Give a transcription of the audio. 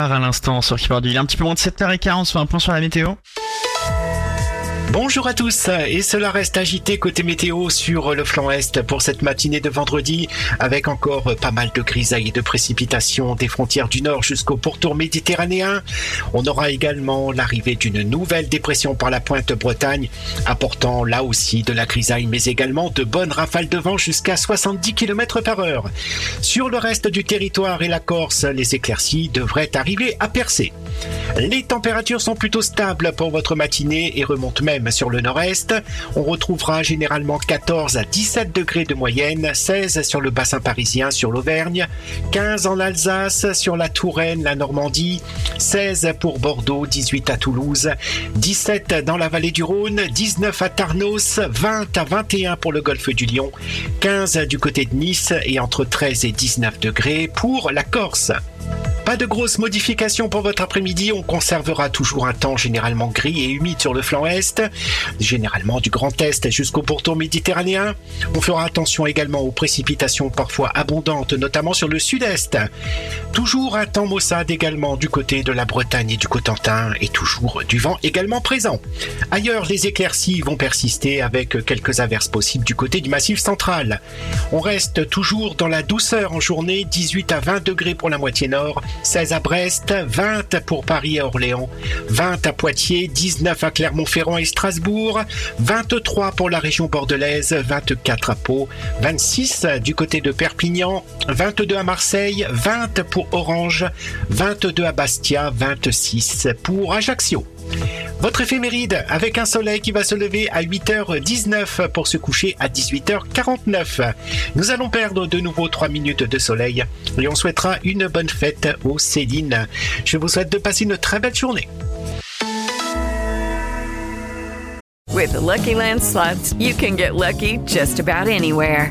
À l'instant sur Keyboard, il est un petit peu moins de 7h40, on fait un point sur la météo. Bonjour à tous, et cela reste agité côté météo sur le flanc est pour cette matinée de vendredi, avec encore pas mal de grisailles et de précipitations des frontières du nord jusqu'au pourtour méditerranéen. On aura également l'arrivée d'une nouvelle dépression par la pointe Bretagne, apportant là aussi de la grisaille, mais également de bonnes rafales de vent jusqu'à 70 km par heure. Sur le reste du territoire et la Corse, les éclaircies devraient arriver à percer. Les températures sont plutôt stables pour votre matinée et remontent même sur le nord-est. On retrouvera généralement 14 à 17 degrés de moyenne, 16 sur le bassin parisien, sur l'Auvergne, 15 en Alsace, sur la Touraine, la Normandie, 16 pour Bordeaux, 18 à Toulouse, 17 dans la vallée du Rhône, 19 à Tarnos, 20 à 21 pour le golfe du Lion, 15 du côté de Nice et entre 13 et 19 degrés pour la Corse. Pas de grosses modifications pour votre après-midi, on conservera toujours un temps généralement gris et humide sur le flanc est, généralement du Grand Est jusqu'au pourtour méditerranéen. On fera attention également aux précipitations parfois abondantes, notamment sur le sud-est. Toujours un temps maussade également du côté de la Bretagne et du Cotentin et toujours du vent également présent. Ailleurs, les éclaircies vont persister avec quelques averses possibles du côté du massif central. On reste toujours dans la douceur en journée, 18 à 20 degrés pour la moitié nord, 16 à Brest, 20 pour Paris et Orléans, 20 à Poitiers, 19 à Clermont-Ferrand et Strasbourg, 23 pour la région bordelaise, 24 à Pau, 26 du côté de Perpignan, 22 à Marseille, 20 pour Orange, 22 à Bastia, 26 pour Ajaccio. Votre éphéméride avec un soleil qui va se lever à 8h19 pour se coucher à 18h49. Nous allons perdre de nouveau 3 minutes de soleil et on souhaitera une bonne fête aux Céline. Je vous souhaite de passer une très belle journée. With Lucky you can get lucky just about anywhere.